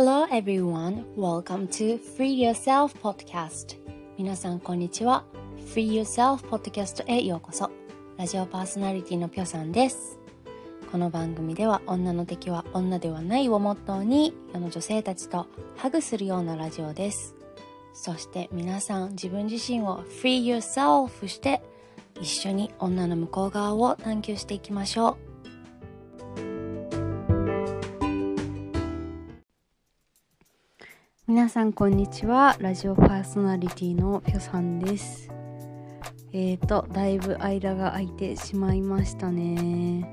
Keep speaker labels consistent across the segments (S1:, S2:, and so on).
S1: Hello everyone, welcome to Free Yourself Podcast. 皆さんこんにちは。Free Yourself Podcast へようこそ。ラジオパーソナリティのぴょさんです。この番組では女の敵は女ではないをモットーに世の女性たちとハグするようなラジオです。そして皆さん自分自身を Free Yourself して一緒に女の向こう側を探求していきましょう。皆さんこんにちは。ラジオパーソナリティのぴょさんです。えーとだいぶ間が空いてしまいましたね。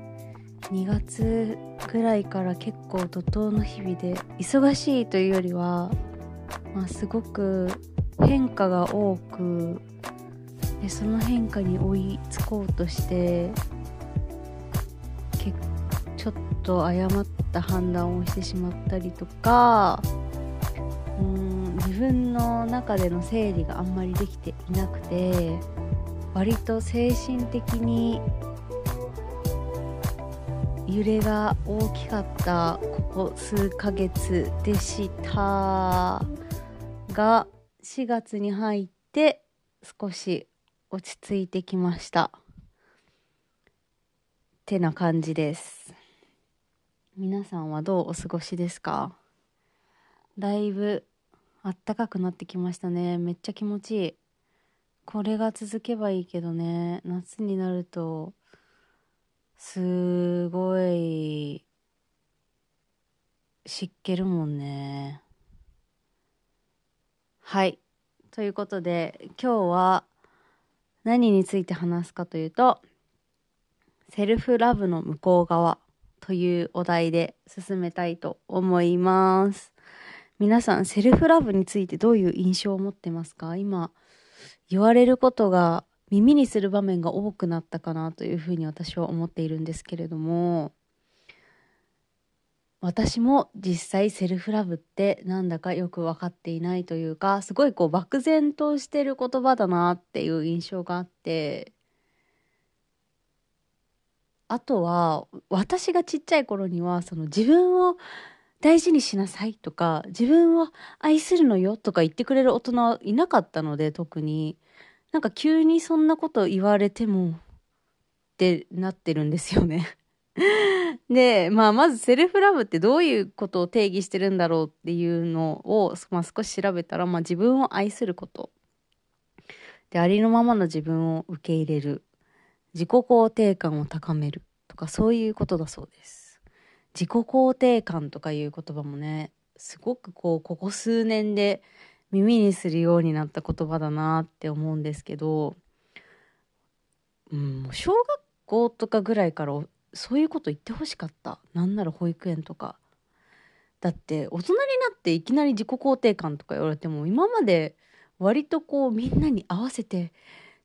S1: 2月ぐらいから結構怒涛の日々で忙しいというよりは、まあ、すごく変化が多くでその変化に追いつこうとしてちょっと誤った判断をしてしまったりとか分の中での整理があんまりできていなくて割と精神的に揺れが大きかったここ数ヶ月でしたが4月に入って少し落ち着いてきました。てな感じです。皆さんはどうお過ごしですか？だいぶあったかくなってきましたね。めっちゃ気持ちいい。これが続けばいいけどね。夏になるとすごい湿気るもんね。はい。ということで今日は何について話すかというとセルフラブの向こう側というお題で進めたいと思います。皆さんセルフラブについてどういう印象を持ってますか？今言われることが耳にする場面が多くなったかなというふうに私は思っているんですけれども。私も実際セルフラブってなんだかよく分かっていないというかすごいこう漠然としてる言葉だなっていう印象があって。あとは私がちっちゃい頃にはその自分を大事にしなさいとか自分を愛するのよとか言ってくれる大人はいなかったので特に。なんか急にそんなこと言われてもってなってるんですよね。で、まあ、まずセルフラブってどういうことを定義してるんだろうっていうのを、まあ、少し調べたら、まあ、自分を愛すること。でありのままの自分を受け入れる。自己肯定感を高めるとかそういうことだそうです。自己肯定感とかいう言葉もねすごくこうここ数年で耳にするようになった言葉だなって思うんですけど、うん、小学校とかぐらいからそういうこと言ってほしかった。なんなら保育園とか。だって大人になっていきなり自己肯定感とか言われても今まで割とこうみんなに合わせて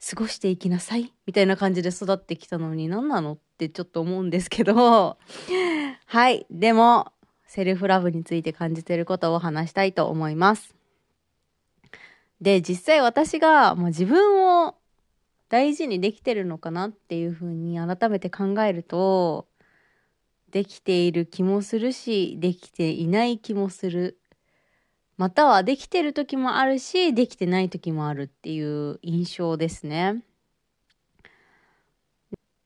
S1: 過ごしていきなさいみたいな感じで育ってきたのに何なのってちょっと思うんですけど はい。でも、セルフラブについて感じてることを話したいと思います。で、実際私が、まあ、自分を大事にできてるのかなっていうふうに改めて考えると、できている気もするし、できていない気もする。またはできてる時もあるし、できてない時もあるっていう印象ですね。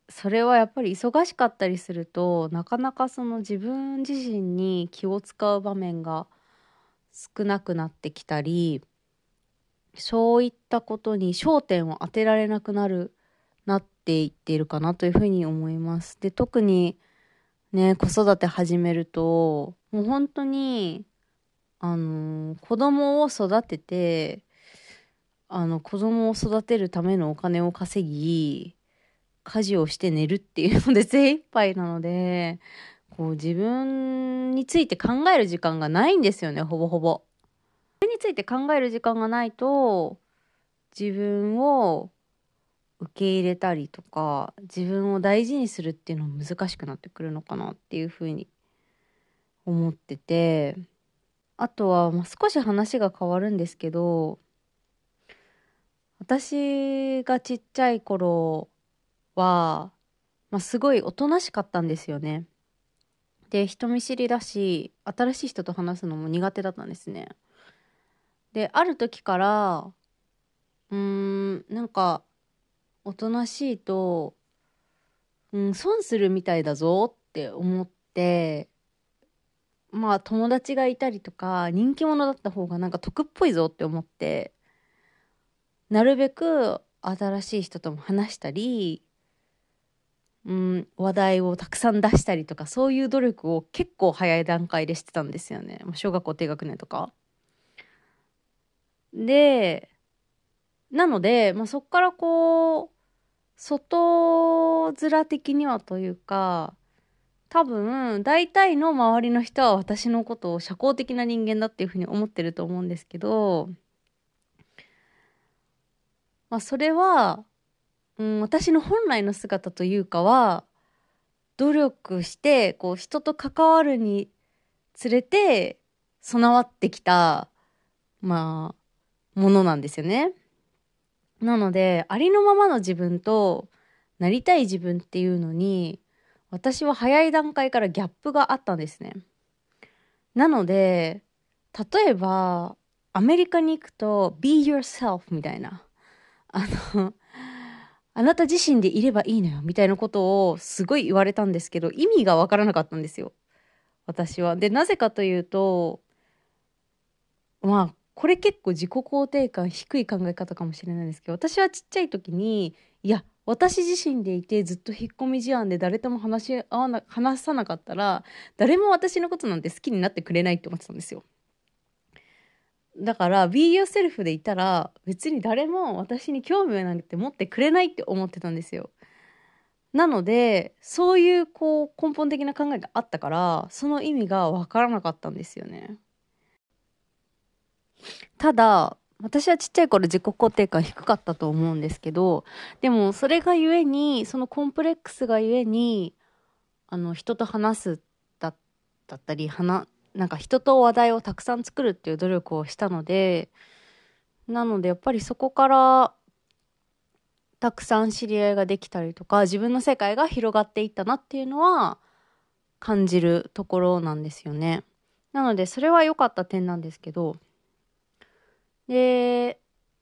S1: それはやっぱり忙しかったりするとなかなかその自分自身に気を使う場面が少なくなってきたりそういったことに焦点を当てられなくなるなっていっているかなというふうに思います。で特にね子育て始めるともう本当にあの子供を育ててあの子供を育てるためのお金を稼ぎ家事をして寝るっていうので精一杯なので、こう自分について考える時間がないんですよね、ほぼほぼ。それについて考える時間がないと、自分を受け入れたりとか、自分を大事にするっていうのも難しくなってくるのかなっていうふうに思ってて、あとは、まあ、少し話が変わるんですけど、私がちっちゃい頃は、まあ、すごいおとなしかったんですよね。で人見知りだし新しい人と話すのも苦手だったんですねである時からうーんなんかおとなしいと、うん、損するみたいだぞって思ってまあ友達がいたりとか人気者だった方がなんか得っぽいぞって思ってなるべく新しい人とも話したり、うん、話題をたくさん出したりとかそういう努力を結構早い段階でしてたんですよね小学校低学年とか。でなので、まあ、そっからこう外面的にはというか多分大体の周りの人は私のことを社交的な人間だっていうふうに思ってると思うんですけど、まあ、それは、うん、私の本来の姿というかは努力してこう人と関わるにつれて備わってきたまあものなんですよね。なのでありのままの自分となりたい自分っていうのに私は早い段階からギャップがあったんですね。なので例えばアメリカに行くと「be yourself」みたいなあのあなた自身でいればいいのよみたいなことをすごい言われたんですけど意味がわからなかったんですよ私は。でなぜかというとまあこれ結構自己肯定感低い考え方かもしれないんですけど私はちっちゃい時にいや私自身でいてずっと引っ込み思案で誰とも話し合わな話さなかったら誰も私のことなんて好きになってくれないって思ってたんですよ。だから Be yourself でいたら別に誰も私に興味なんて持ってくれないって思ってたんですよ。なのでそういうこう根本的な考えがあったからその意味が分からなかったんですよね。ただ私はちっちゃい頃自己肯定感低かったと思うんですけどでもそれがゆえにそのコンプレックスがゆえにあの人と話すだったり話なんか人と話題をたくさん作るっていう努力をしたのでなのでやっぱりそこからたくさん知り合いができたりとか自分の世界が広がっていったなっていうのは感じるところなんですよね。なのでそれは良かった点なんですけどで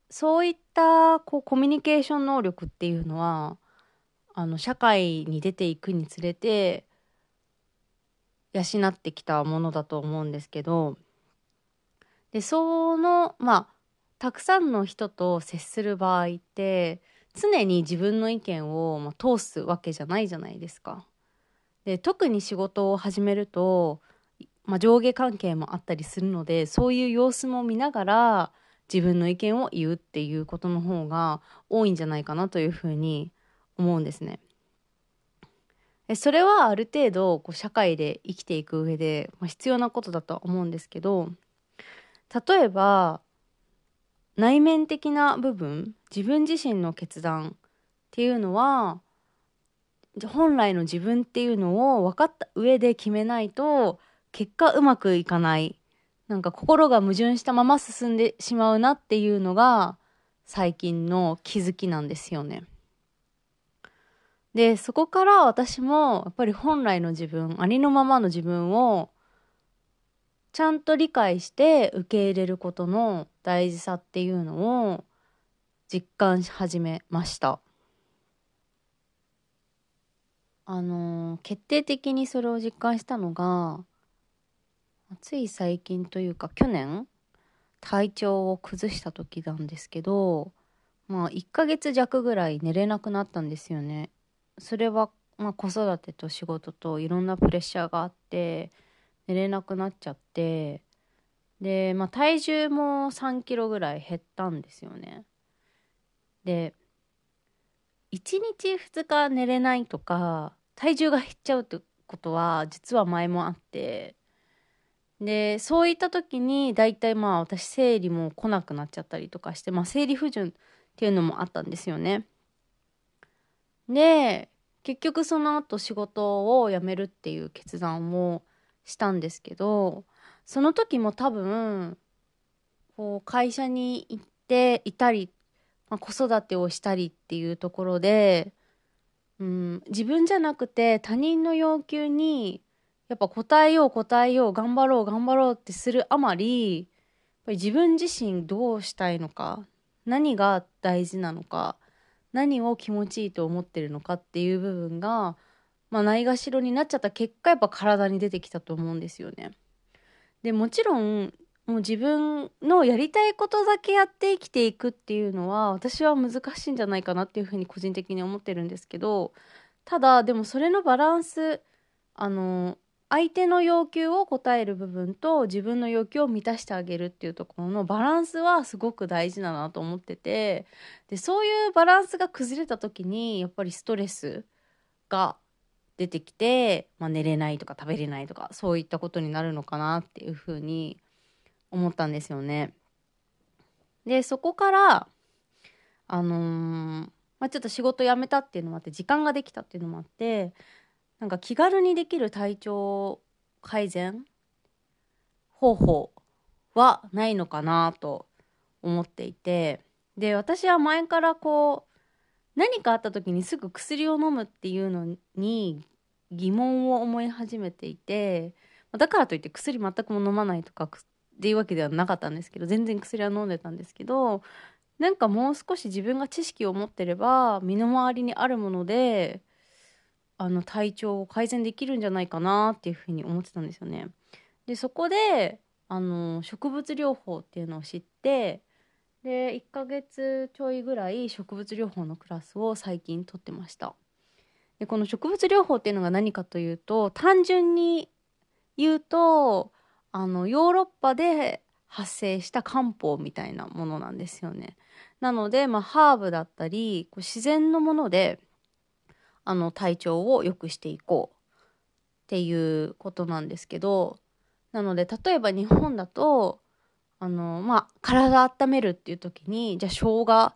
S1: そういったこうコミュニケーション能力っていうのはあの社会に出ていくにつれて養ってきたものだと思うんですけどでそのまあたくさんの人と接する場合って常に自分の意見を、まあ、通すわけじゃないじゃないですか。で特に仕事を始めると、まあ、上下関係もあったりするのでそういう様子も見ながら自分の意見を言うっていうことの方が多いんじゃないかなというふうに思うんですね。それはある程度こう社会で生きていく上で、まあ、必要なことだとは思うんですけど例えば内面的な部分自分自身の決断っていうのは本来の自分っていうのを分かった上で決めないと結果うまくいかないなんか心が矛盾したまま進んでしまうなっていうのが最近の気づきなんですよね。でそこから私もやっぱり本来の自分ありのままの自分をちゃんと理解して受け入れることの大事さっていうのを実感し始めました。あの決定的にそれを実感したのがつい最近というか去年体調を崩した時なんですけどまあ1ヶ月弱ぐらい寝れなくなったんですよね。それは、まあ、子育てと仕事といろんなプレッシャーがあって寝れなくなっちゃってで、まあ、体重も3キロぐらい減ったんですよね。で1日2日寝れないとか体重が減っちゃうってことは実は前もあってでそういった時に大体まあ私生理も来なくなっちゃったりとかして、まあ、生理不順っていうのもあったんですよね。で結局その後仕事を辞めるっていう決断をしたんですけどその時も多分こう会社に行っていたり、まあ、子育てをしたりっていうところで、うん、自分じゃなくて他人の要求にやっぱ答えよう答えよう頑張ろう頑張ろうってするあまりやっぱり自分自身どうしたいのか何が大事なのか何を気持ちいいと思ってるのかっていう部分が、まあ、ないがしろになっちゃった結果やっぱ体に出てきたと思うんですよね。でもちろんもう自分のやりたいことだけやって生きていくっていうのは私は難しいんじゃないかなっていうふうに個人的に思ってるんですけどただでもそれのバランスあの相手の要求を答える部分と自分の要求を満たしてあげるっていうところのバランスはすごく大事だなと思っててでそういうバランスが崩れた時にやっぱりストレスが出てきて、まあ、寝れないとか食べれないとかそういったことになるのかなっていうふうに思ったんですよね。でそこからあのー、まあ、ちょっと仕事辞めたっていうのもあって時間ができたっていうのもあってなんか気軽にできる体調改善方法はないのかなと思っていてで私は前からこう何かあった時にすぐ薬を飲むっていうのに疑問を思い始めていてだからといって薬全くも飲まないとかっていうわけではなかったんですけど全然薬は飲んでたんですけどなんかもう少し自分が知識を持ってれば身の回りにあるものであの体調を改善できるんじゃないかなっていうふうに思ってたんですよね。でそこであの植物療法っていうのを知ってで1ヶ月ちょいぐらい植物療法のクラスを最近取ってました。でこの植物療法っていうのが何かというと単純に言うとあのヨーロッパで発生した漢方みたいなものなんですよね。なので、まあ、ハーブだったりこう自然のものであの体調を良くしていこうっていうことなんですけどなので例えば日本だとあのまあ体温めるっていう時にじゃあ生姜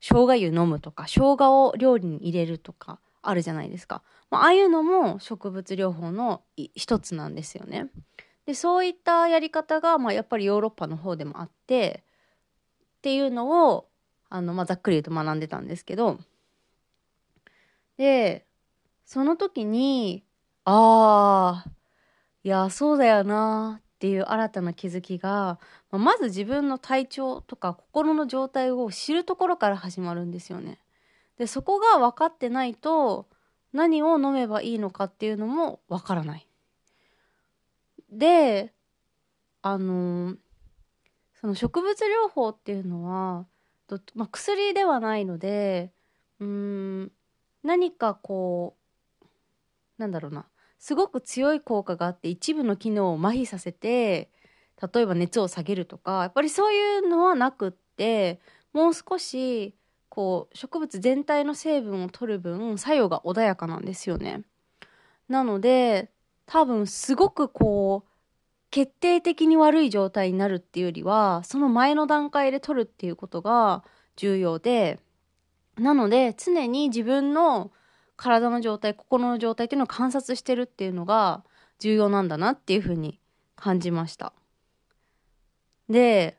S1: 生姜湯飲むとか生姜を料理に入れるとかあるじゃないですか、まあ、ああいうのも植物療法の一つなんですよね。でそういったやり方が、まあ、やっぱりヨーロッパの方でもあってっていうのをあの、まあ、ざっくり言うと学んでたんですけどでその時にああいやそうだよなっていう新たな気づきが、まあ、まず自分の体調とか心の状態を知るところから始まるんですよね。でそこが分かってないと何を飲めばいいのかっていうのも分からない。であのその植物療法っていうのはまあ、薬ではないのでうん何かこうなんだろうなすごく強い効果があって一部の機能を麻痺させて例えば熱を下げるとかやっぱりそういうのはなくってもう少しこう植物全体の成分を取る分作用が穏やかなんですよね。なので多分すごくこう決定的に悪い状態になるっていうよりはその前の段階で取るっていうことが重要でなので常に自分の体の状態心の状態っていうのを観察してるっていうのが重要なんだなっていうふうに感じました。で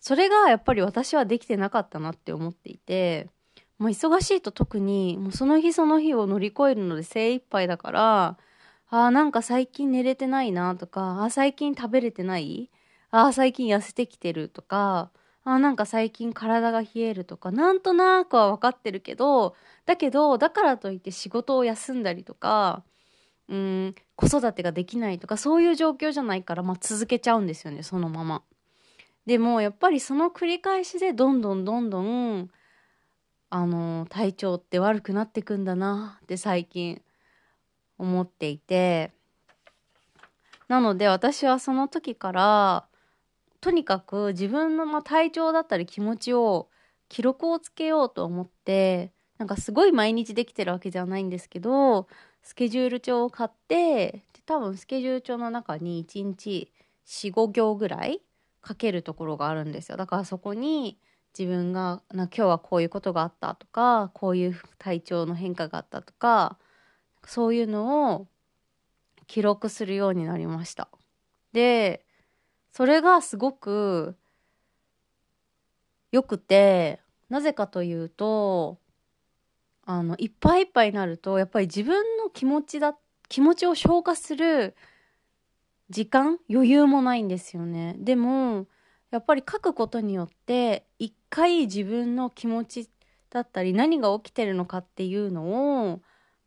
S1: それがやっぱり私はできてなかったなって思っていて、まあ、忙しいと特にもうその日その日を乗り越えるので精一杯だからあーなんか最近寝れてないなとか、あー最近食べれてない？あー最近痩せてきてるとか、あなんか最近体が冷えるとか、なんとなくは分かってるけど、だけど、だからといって仕事を休んだりとか、うん、子育てができないとか、そういう状況じゃないから、まあ続けちゃうんですよね、そのまま。でも、やっぱりその繰り返しで、どんどんどんどん、あの、体調って悪くなってくんだなって最近思っていてなので私はその時からとにかく自分のま体調だったり気持ちを記録をつけようと思ってなんかすごい毎日できてるわけじゃないんですけどスケジュール帳を買って多分スケジュール帳の中に1日45行ぐらい書けるところがあるんですよだからそこに自分がな今日はこういうことがあったとかこういう体調の変化があったとかそういうのを記録するようになりました。で、それがすごく良くて、なぜかというと、あの、いっぱいいっぱいになると、やっぱり自分の気持ちだ、気持ちを消化する時間余裕もないんですよね。でもやっぱり書くことによって一回自分の気持ちだったり何が起きてるのかっていうのを、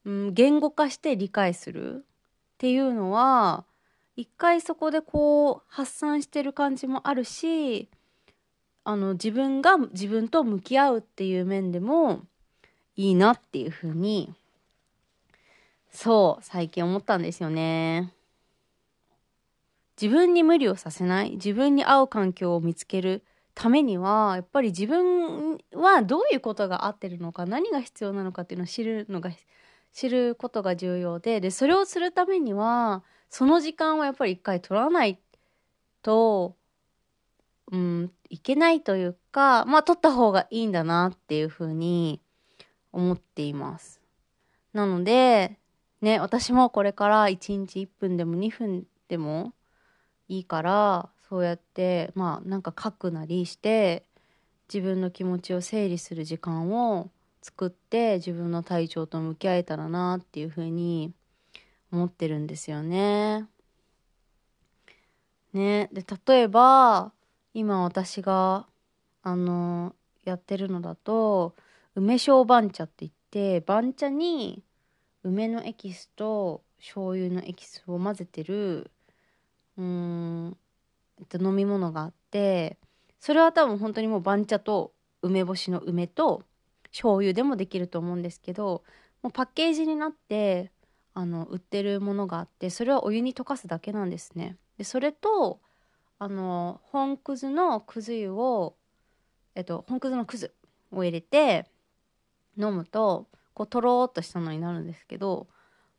S1: うん、言語化して理解するっていうのは一回そこでこう発散してる感じもあるしあの自分が自分と向き合うっていう面でもいいなっていうふうにそう最近思ったんですよね。自分に無理をさせない自分に合う環境を見つけるためにはやっぱり自分はどういうことが合ってるのか何が必要なのかっていうのを知るのが知ることが重要ででそれをするためにはその時間はやっぱり一回取らないとうんいけないというかまあ取った方がいいんだなっていうふうに思っています。なのでね私もこれから1日1分でも2分でもいいからそうやってまあなんか書くなりして自分の気持ちを整理する時間を作って自分の体調と向き合えたらなっていうふうに思ってるんですよね。ねで例えば今私があのやってるのだと梅小番茶って言って番茶に梅のエキスと醤油のエキスを混ぜてるうーんえっと、飲み物があってそれは多分本当にもう番茶と梅干しの梅と醤油でもできると思うんですけどもうパッケージになってあの売ってるものがあってそれはお湯に溶かすだけなんですね。でそれとあの本くずのくず湯をえっと本くずのくずを入れて飲むとこうとろーっとしたのになるんですけど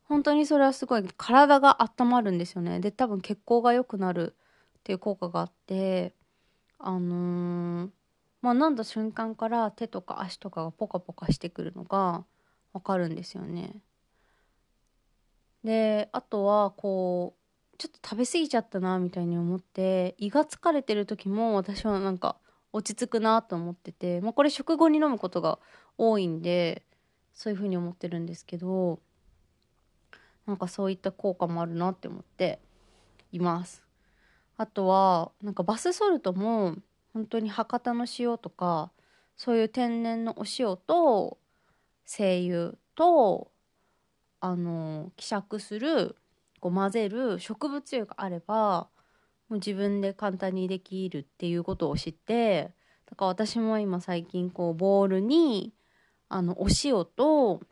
S1: 本当にそれはすごい体が温まるんですよねで多分血行が良くなるっていう効果があってあのー、まあ飲んだ瞬間から手とか足とかがポカポカしてくるのがわかるんですよねであとはこうちょっと食べ過ぎちゃったなみたいに思って胃が疲れてる時も私はなんか落ち着くなと思ってて、まあ、これ食後に飲むことが多いんでそういう風に思ってるんですけどなんかそういった効果もあるなって思っています。あとはなんかバスソルトも本当に博多の塩とかそういう天然のお塩と精油とあの希釈するこう混ぜる植物油があればもう自分で簡単にできるっていうことを知ってだから私も今最近こうボウルにあのお塩と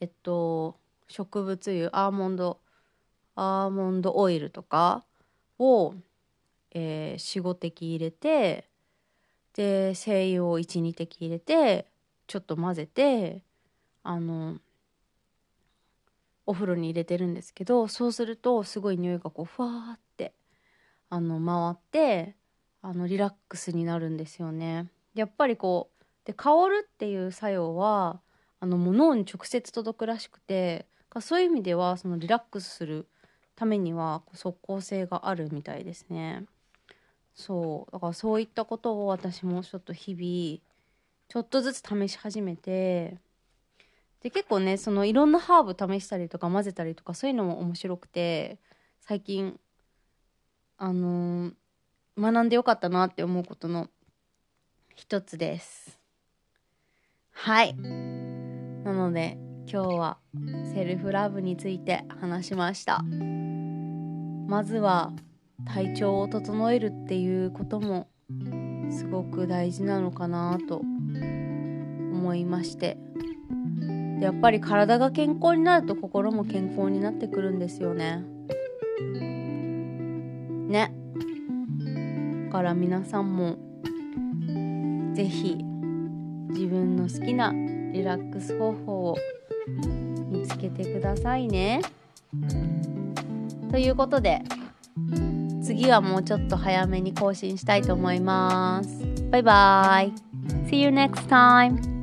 S1: えっと植物油アーモンドアーモンドオイルとかを、えー、45滴入れてで精油を12滴入れてちょっと混ぜてあのお風呂に入れてるんですけどそうするとすごい匂いがこうふわーってあの回ってあのリラックスになるんですよね。やっぱりこうで香るっていう作用はあのもう脳に直接届くらしくてそういう意味ではそのリラックスするためには即効性があるみたいですねそうだからそういったことを私もちょっと日々ちょっとずつ試し始めてで結構ねそのいろんなハーブ試したりとか混ぜたりとかそういうのも面白くて最近あのー、学んでよかったなって思うことの一つです。はい。なので今日はセルフラブについて話しました。まずは体調を整えるっていうこともすごく大事なのかなと思いまして。やっぱり体が健康になると心も健康になってくるんですよねねだから皆さんも是非自分の好きなリラックス方法を見つけてくださいね。ということで次はもうちょっと早めに更新したいと思います。バイバイ !See you next time!